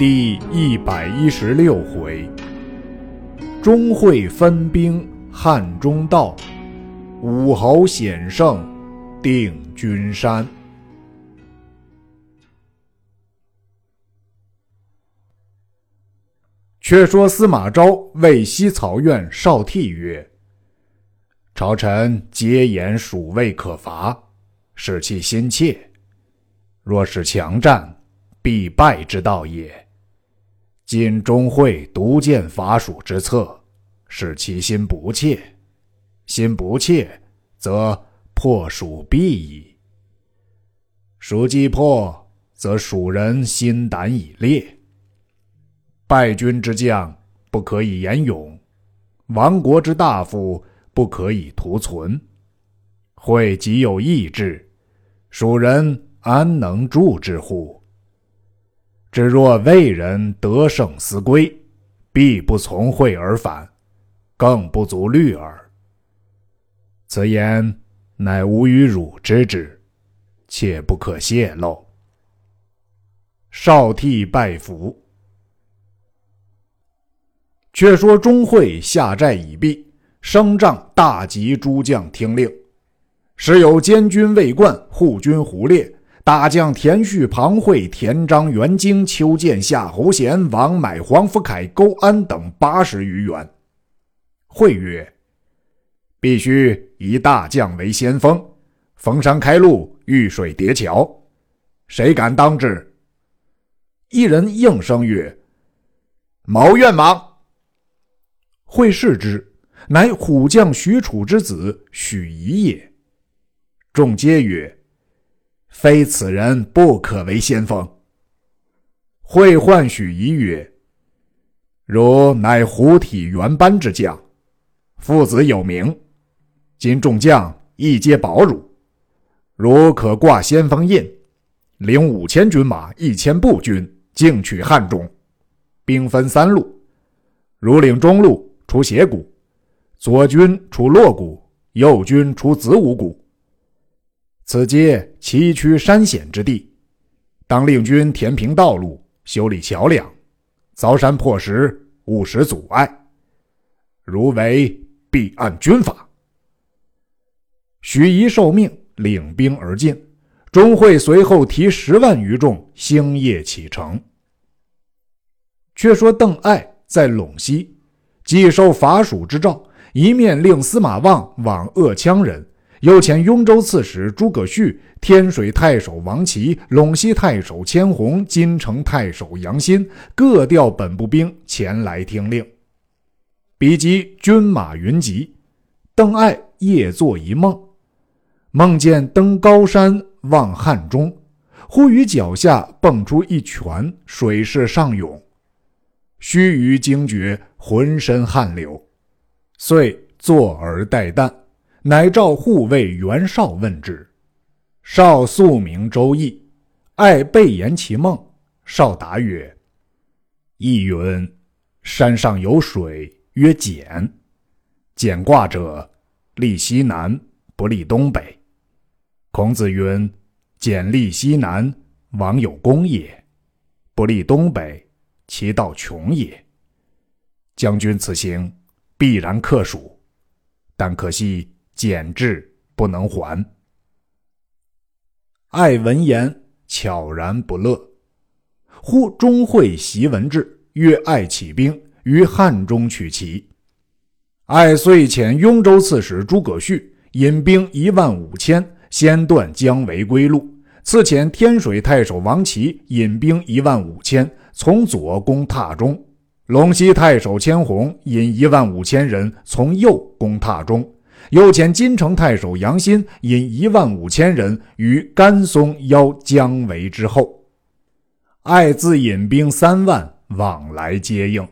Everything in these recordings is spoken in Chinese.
第一百一十六回，钟会分兵汉中道，武侯险胜定军山。却说司马昭谓西曹院少替曰：“朝臣皆言蜀魏可伐，使其心切。若是强战，必败之道也。”今钟会独见伐蜀之策，使其心不切，心不切，则破蜀必矣。蜀既破，则蜀人心胆已裂。败军之将不可以言勇，亡国之大夫不可以图存。会极有意志，蜀人安能助之乎？只若魏人得胜思归，必不从会而返，更不足虑耳。此言乃吾与汝之之，切不可泄露。少替拜服。却说钟会下寨已毕，升帐大集诸将听令，时有监军魏冠、护军胡烈。大将田旭、庞会、田章、袁京、邱建、夏侯贤、王买、黄福凯、勾安等八十余员。会曰：“必须以大将为先锋，逢山开路，遇水叠桥。谁敢当之？”一人应声曰：“某愿往。”会视之，乃虎将许褚之子许仪也。众皆曰。非此人不可为先锋。会唤许仪曰：“汝乃虎体元班之将，父子有名。今众将亦皆保汝，汝可挂先锋印，领五千军马、一千步军，进取汉中。兵分三路，汝领中路出斜谷，左军出洛谷，右军出子午谷。”此皆崎岖山险之地，当令军填平道路，修理桥梁，凿山破石，勿使阻碍。如违，必按军法。许仪受命，领兵而进。钟会随后提十万余众，星夜启程。却说邓艾在陇西，既受伐蜀之诏，一面令司马望往鄂羌人。又遣雍州刺史诸葛绪、天水太守王齐、陇西太守千红、金城太守杨新各调本部兵前来听令。比及军马云集，邓艾夜作一梦，梦见登高山望汉中，忽于脚下蹦出一泉，水势上涌，须臾惊觉，浑身汗流，遂坐而待旦。乃召护卫袁绍问之，绍素名周易，爱备言其梦。绍答曰：“易云，山上有水，曰简。简卦者，立西南，不立东北。孔子云：简立西南，王有功也；不立东北，其道穷也。将军此行，必然克蜀，但可惜。”简至不能还。爱闻言悄然不乐。忽钟会袭闻至，约爱起兵于汉中取齐。爱遂遣雍州刺史诸葛绪引兵一万五千，先断姜维归路；次遣天水太守王齐引兵一万五千，从左攻榻中；陇西太守千红引一万五千人，从右攻榻中。又遣金城太守杨欣引一万五千人于甘松邀姜维之后，爱自引兵三万往来接应。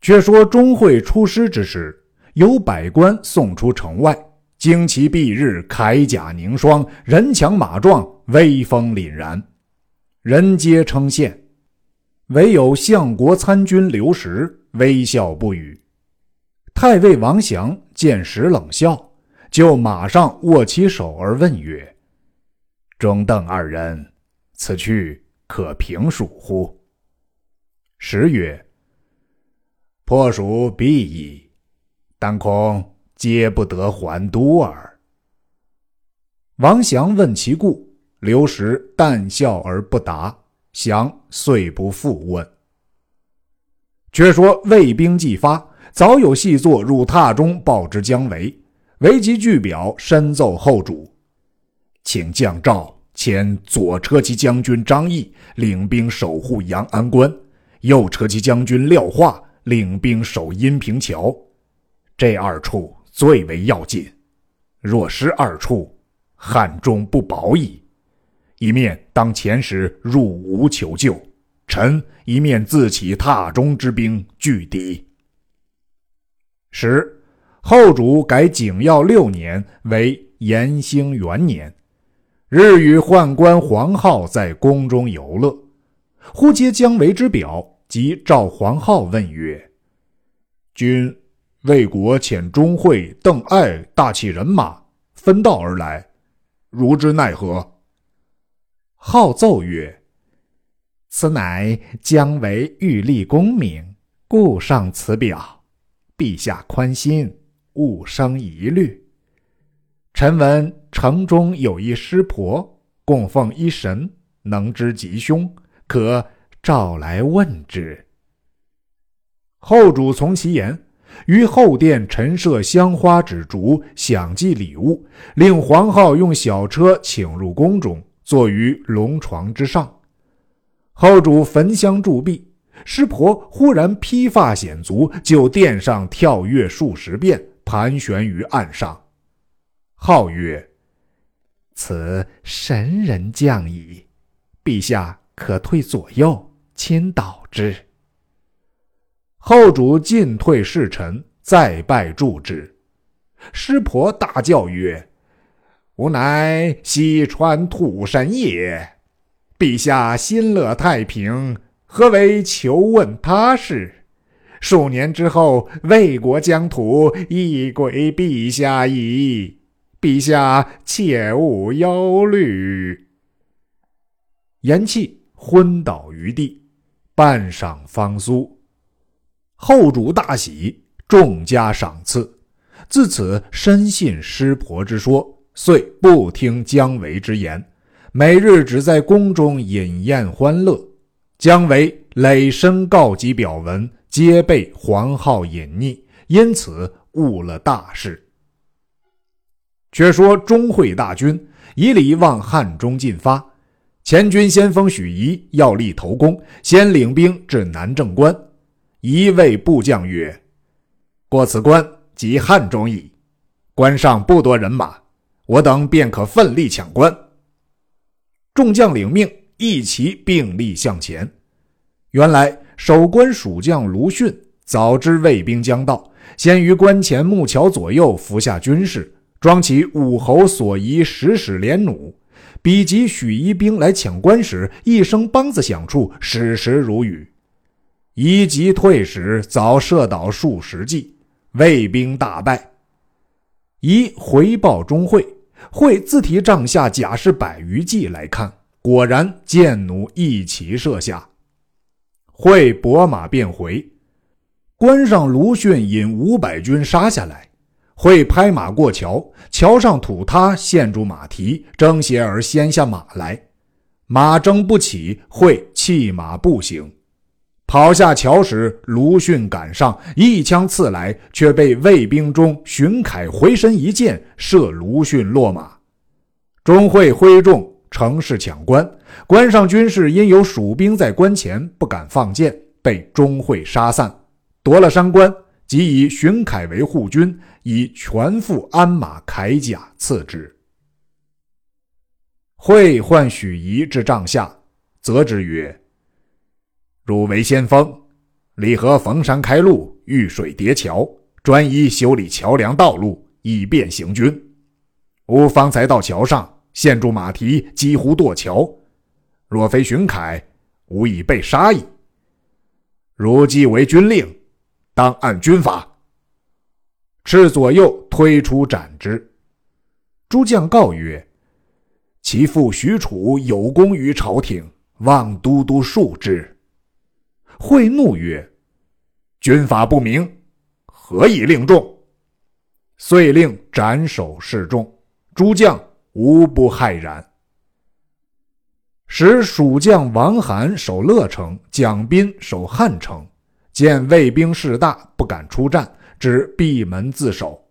却说钟会出师之时，有百官送出城外，旌旗蔽日，铠甲凝霜，人强马壮，威风凛然，人皆称羡。唯有相国参军刘石微笑不语。太尉王祥见时冷笑，就马上握其手而问曰：“钟邓二人，此去可平蜀乎？”时曰：“破蜀必矣，但恐皆不得还都耳。”王祥问其故，刘石淡笑而不答。祥遂不复问。却说魏兵既发，早有细作入榻中报之姜维。维即具表，深奏后主，请降诏遣左车骑将军张翼领兵守护阳安关，右车骑将军廖化领兵守阴平桥。这二处最为要紧，若失二处，汉中不保矣。一面当遣使入吴求救，臣一面自起榻中之兵拒敌。十后主改景耀六年为延兴元年，日与宦官黄浩在宫中游乐，忽接姜维之表，即召黄浩问曰：“君魏国遣钟会、邓艾大起人马，分道而来，如之奈何？”号奏曰：“此乃姜维欲立功名，故上此表。陛下宽心，勿生疑虑。臣闻城中有一师婆，供奉一神，能知吉凶，可召来问之。”后主从其言，于后殿陈设香花纸烛，享祭礼物，令黄皓用小车请入宫中。坐于龙床之上，后主焚香祝毕，师婆忽然披发显足，就殿上跳跃数十遍，盘旋于岸上。号曰：“此神人降矣，陛下可退左右，亲导之。”后主进退侍臣，再拜祝之。师婆大叫曰：吾乃西川土神也，陛下心乐太平，何为求问他事？数年之后，魏国疆土亦归陛下矣。陛下切勿忧虑。言讫，昏倒于地，半晌方苏。后主大喜，重加赏赐。自此深信师婆之说。遂不听姜维之言，每日只在宫中饮宴欢乐。姜维累身告急表文，皆被黄皓隐匿，因此误了大事。却说钟会大军以礼往汉中进发，前军先锋许仪要立头功，先领兵至南郑关。一位部将曰：“过此关即汉中矣，关上不多人马。”我等便可奋力抢关。众将领命，一齐并力向前。原来守关蜀将卢逊早知魏兵将到，先于关前木桥左右伏下军士，装起武侯所遗十矢连弩。比及许一兵来抢关时，一声梆子响处，矢石如雨。一急退时，早射倒数十骑，魏兵大败。一回报钟会。会自提帐下甲士百余骑来看，果然箭弩一齐射下。会拨马便回，关上卢逊引五百军杀下来。会拍马过桥，桥上土塌，陷住马蹄，争鞋而掀下马来。马争不起，会弃马步行，跑下桥时，卢逊赶上，一枪刺来，却被卫兵中荀凯回身一箭射卢逊落马。钟会挥众城势抢关，关上军士因有蜀兵在关前，不敢放箭，被钟会杀散，夺了山关，即以荀凯为护军，以全副鞍马铠甲赐之。会唤许仪至帐下，责之曰：“汝为先锋，理合逢山开路，遇水叠桥，专一修理桥梁道路，以便行军。吾方才到桥上。”陷住马蹄，几乎堕桥。若非荀凯，吾已被杀矣。如既为军令，当按军法。斥左右推出斩之。诸将告曰：“其父许褚有功于朝廷，望都督恕之。”会怒曰：“军法不明，何以令众？”遂令斩首示众，诸将无不骇然。使蜀将王罕守乐城，蒋斌守汉城，见魏兵势大，不敢出战，只闭门自守。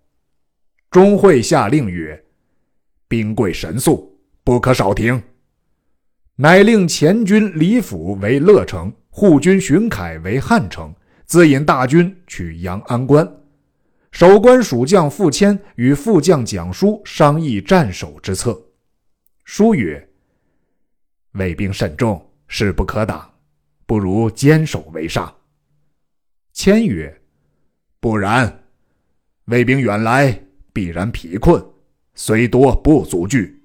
钟会下令曰：“兵贵神速，不可少停。”乃令前军李府为乐城，护军荀凯为汉城，自引大军取阳安关。守关蜀将傅谦与副将蒋舒商议战守之策。舒曰：“魏兵甚众，势不可挡，不如坚守为上。”谦曰：“不然，魏兵远来。”必然疲困，虽多不足惧。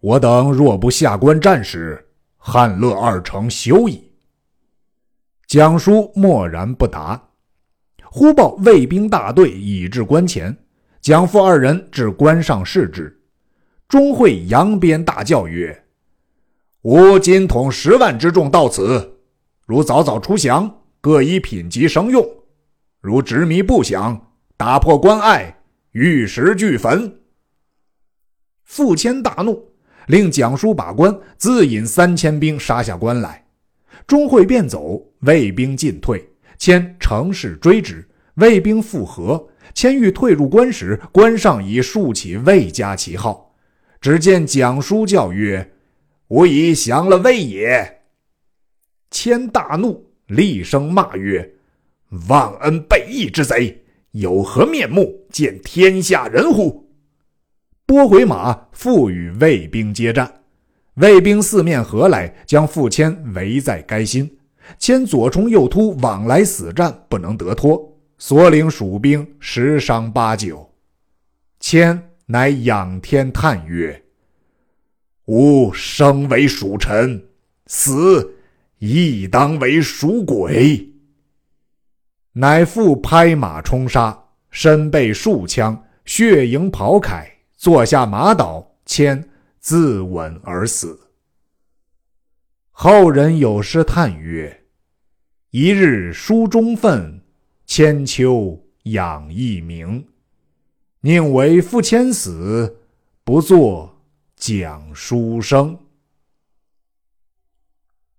我等若不下关战时，汉乐二城休矣。蒋叔默然不答。忽报魏兵大队已至关前，蒋父二人至关上视之。钟会扬鞭大叫曰：“吾今统十万之众到此，如早早出降，各以品级生用；如执迷不降，打破关隘。”玉石俱焚。傅谦大怒，令蒋叔把关，自引三千兵杀下关来。钟会便走，魏兵进退，谦乘势追之，魏兵复合。千欲退入关时，关上已竖起魏家旗号。只见蒋叔叫曰：“吾已降了魏也。”谦大怒，厉声骂曰：“忘恩背义之贼！”有何面目见天下人乎？拨回马，复与魏兵接战。魏兵四面合来，将傅谦围在该心。谦左冲右突，往来死战，不能得脱，所领蜀兵十伤八九。谦乃仰天叹曰：“吾生为蜀臣，死亦当为蜀鬼。”乃复拍马冲杀，身被数枪，血盈袍铠，坐下马倒，谦自刎而死。后人有诗叹曰：“一日书中愤，千秋养一名。宁为负千死，不作讲书生。”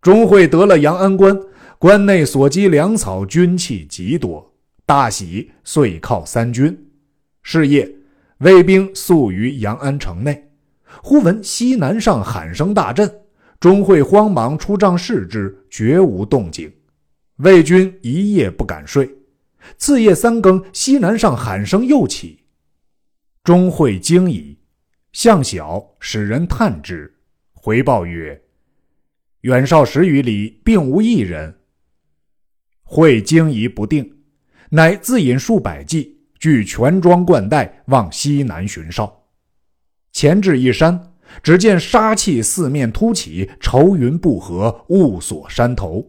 钟会得了阳安关。关内所积粮草、军器极多，大喜，遂犒三军。是夜，魏兵宿于阳安城内，忽闻西南上喊声大震，钟会慌忙出帐视之，绝无动静。魏军一夜不敢睡。次夜三更，西南上喊声又起，钟会惊疑，向晓使人探之，回报曰：“远少十余里，并无一人。”会惊疑不定，乃自引数百骑，具全装冠带，往西南巡哨。前至一山，只见杀气四面突起，愁云不合，雾锁山头。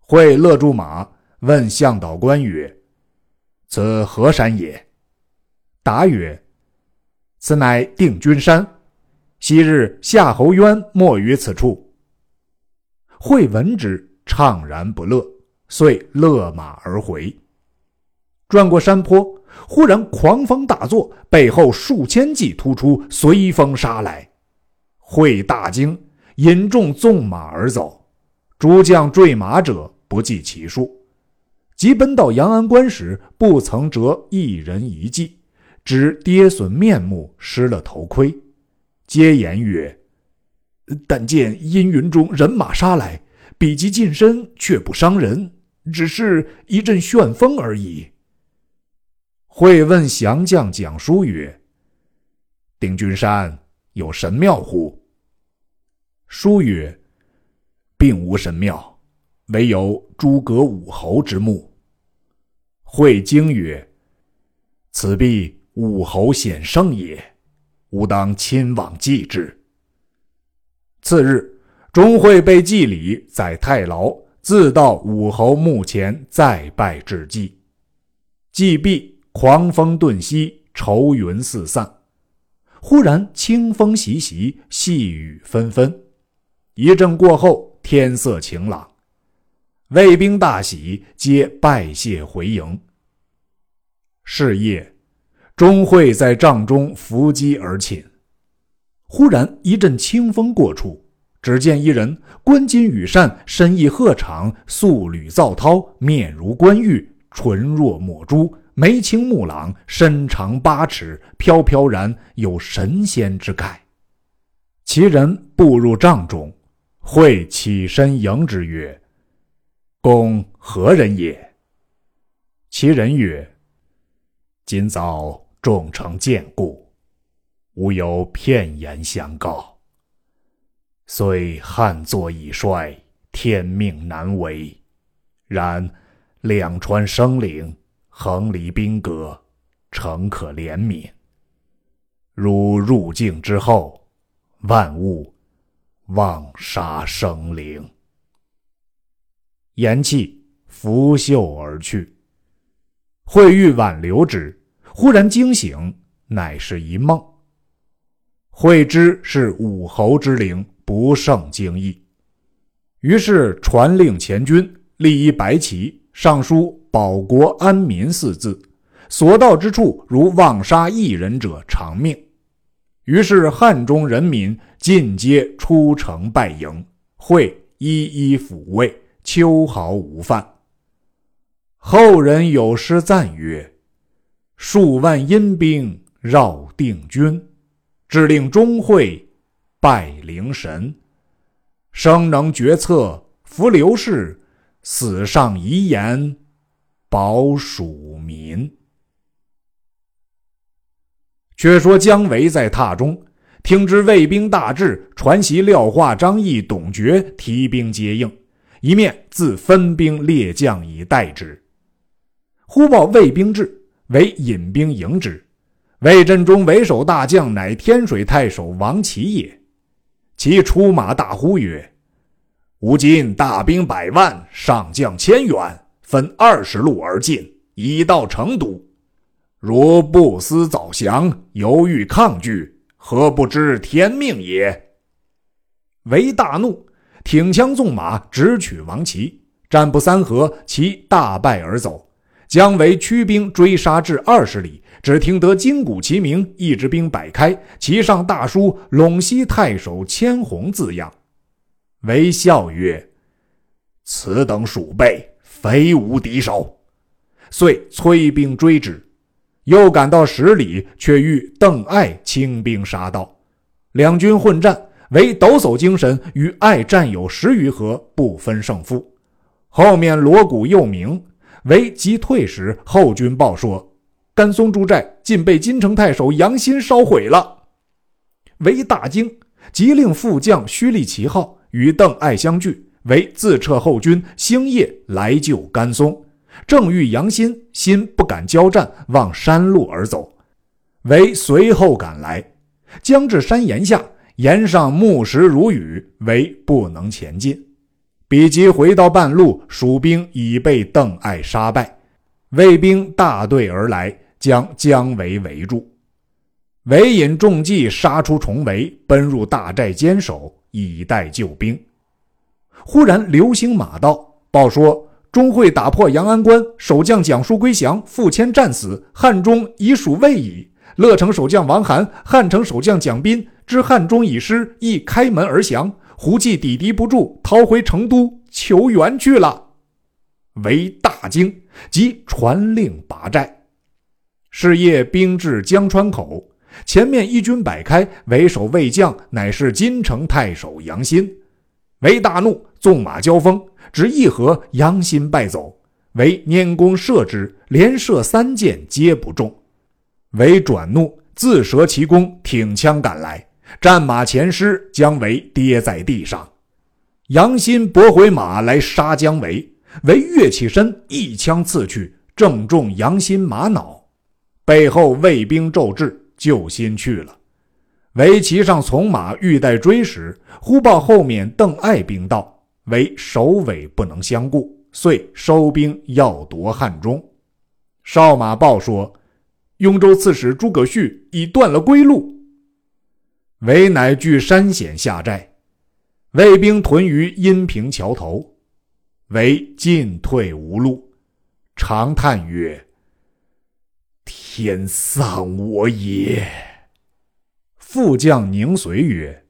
会勒住马，问向导官曰：“此何山也？”答曰：“此乃定军山。昔日夏侯渊没于此处。”会闻之，怅然不乐。遂勒马而回，转过山坡，忽然狂风大作，背后数千骑突出，随风杀来。会大惊，引众纵马而走。诸将坠马者不计其数。即奔到阳安关时，不曾折一人一骑，只跌损面目，失了头盔。皆言曰：“但见阴云中人马杀来，比及近身，却不伤人。”只是一阵旋风而已。会问降将蒋叔曰：“定军山有神庙乎？”书曰：“并无神庙，唯有诸葛武侯之墓。”会经曰：“此必武侯显圣也，吾当亲往祭之。”次日，钟会被祭礼在太牢。自到武侯墓前再拜致祭，祭毕，狂风顿息，愁云四散。忽然清风习习，细雨纷纷。一阵过后，天色晴朗，卫兵大喜，皆拜谢回营。是夜，钟会在帐中伏击而寝。忽然一阵清风过处，只见一人冠巾羽扇，身翼鹤氅，素履皂绦，面如冠玉，唇若抹珠，眉清目朗，身长八尺，飘飘然有神仙之概。其人步入帐中，会起身迎之曰：“公何人也？”其人曰：“今早众城见故。”吾有片言相告。虽汉作已衰，天命难违，然两川生灵，横离兵戈，诚可怜悯。如入境之后，万物妄杀生灵。言气，拂袖而去。惠欲挽留之，忽然惊醒，乃是一梦。会知是武侯之灵，不胜惊异，于是传令前军立一白旗，上书“保国安民”四字，所到之处，如妄杀一人者，偿命。于是汉中人民尽皆出城拜迎，会一一抚慰，秋毫无犯。后人有诗赞曰：“数万阴兵绕定军。”致令钟会拜灵神，生能决策扶刘氏，死上遗言保蜀民。却说姜维在榻中听知魏兵大至，传檄廖化、张翼、董厥提兵接应，一面自分兵列将以待之。忽报魏兵至，为引兵迎之。魏阵中为首大将乃天水太守王齐也，其出马大呼曰：“吾今大兵百万，上将千员，分二十路而进，已到成都。如不思早降，犹豫抗拒，何不知天命也？”为大怒，挺枪纵马，直取王齐。战不三合，其大败而走。姜维驱兵追杀至二十里。只听得金鼓齐鸣，一支兵摆开，其上大书“陇西太守千红”字样。唯笑曰：“此等鼠辈，非无敌手。”遂催兵追之。又赶到十里，却遇邓艾轻兵杀到，两军混战，唯抖擞精神，与艾战有十余合，不分胜负。后面锣鼓又鸣，唯急退时，后军报说。甘松诸寨尽被金城太守杨欣烧毁了，为大惊，即令副将虚立旗号与邓艾相聚，为自撤后军，星夜来救甘松。正遇杨新，心不敢交战，望山路而走，为随后赶来，将至山岩下，岩上木石如雨，为不能前进。比及回到半路，蜀兵已被邓艾杀败，魏兵大队而来。将姜维围住，韦引中计杀出重围，奔入大寨坚守，以待救兵。忽然流星马到，报说钟会打破阳安关，守将蒋叔归降，傅谦战死，汉中已属魏矣。乐城守将王涵、汉城守将蒋斌知汉中已失，亦开门而降。胡济抵敌不住，逃回成都求援去了。为大惊，即传令拔寨。是夜，兵至江川口，前面一军摆开，为首魏将乃是金城太守杨新。为大怒，纵马交锋，只一合，杨新败走。为拈弓射之，连射三箭，皆不中。为转怒，自折其弓，挺枪赶来，战马前失，姜维跌在地上。杨新拨回马来杀姜维，维跃起身，一枪刺去，正中杨新马脑。背后卫兵骤至，救心去了。围骑上从马欲待追时，忽报后面邓艾兵到，为首尾不能相顾，遂收兵要夺汉中。少马报说，雍州刺史诸葛绪已断了归路。韦乃据山险下寨。魏兵屯于阴平桥头，为进退无路，长叹曰：“天丧我也。”副将宁随曰：“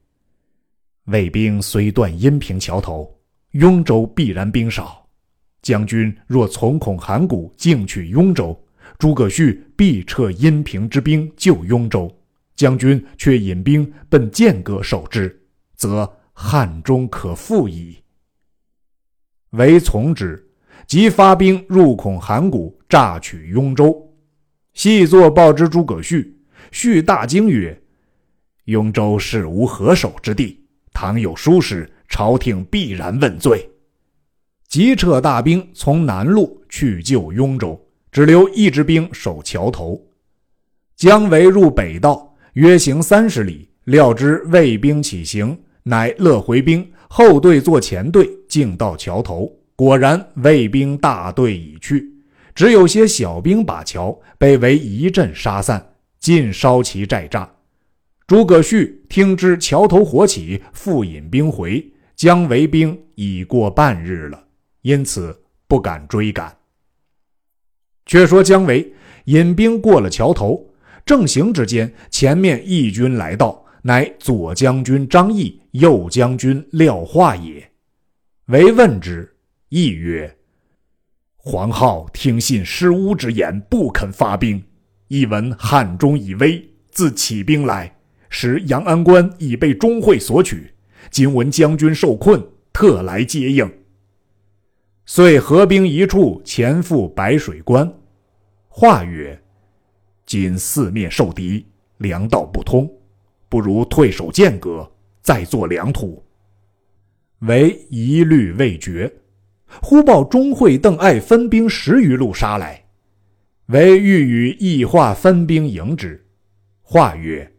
魏兵虽断阴平桥头，雍州必然兵少。将军若从恐函谷，进取雍州，诸葛绪必撤阴平之兵救雍州。将军却引兵奔剑阁守之，则……”汉中可复矣。唯从之，即发兵入孔函谷，诈取雍州。细作报之诸葛绪，绪大惊曰：“雍州是无何守之地，倘有疏失，朝廷必然问罪。”即撤大兵从南路去救雍州，只留一支兵守桥头。姜维入北道，约行三十里，料知魏兵起行。乃乐回兵后队作前队，径到桥头。果然魏兵大队已去，只有些小兵把桥，被围一阵杀散，尽烧其寨栅。诸葛绪听知桥头火起，复引兵回。姜维兵已过半日了，因此不敢追赶。却说姜维引兵过了桥头，正行之间，前面义军来到。乃左将军张翼、右将军廖化也。唯问之，翼曰：“黄皓听信失乌之言，不肯发兵。一闻汉中已危，自起兵来，使阳安关已被钟会所取。今闻将军受困，特来接应。遂合兵一处，前赴白水关。话曰：今四面受敌，粮道不通。”不如退守剑阁，再做粮土。唯一虑未决，忽报钟会、邓艾分兵十余路杀来，唯欲与易化分兵迎之。话曰：“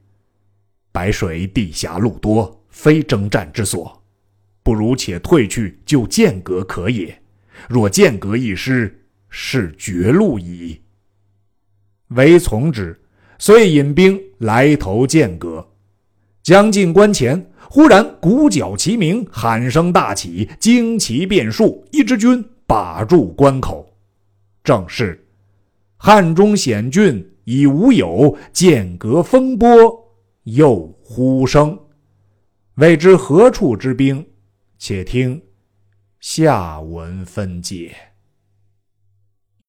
白水地狭路多，非征战之所，不如且退去就剑阁可也。若剑阁一失，是绝路矣。”唯从之，遂引兵来投剑阁。将近关前，忽然鼓角齐鸣，喊声大起，旌旗遍数，一支军把住关口。正是汉中险峻已无有，剑阁风波又忽生。未知何处之兵？且听下文分解。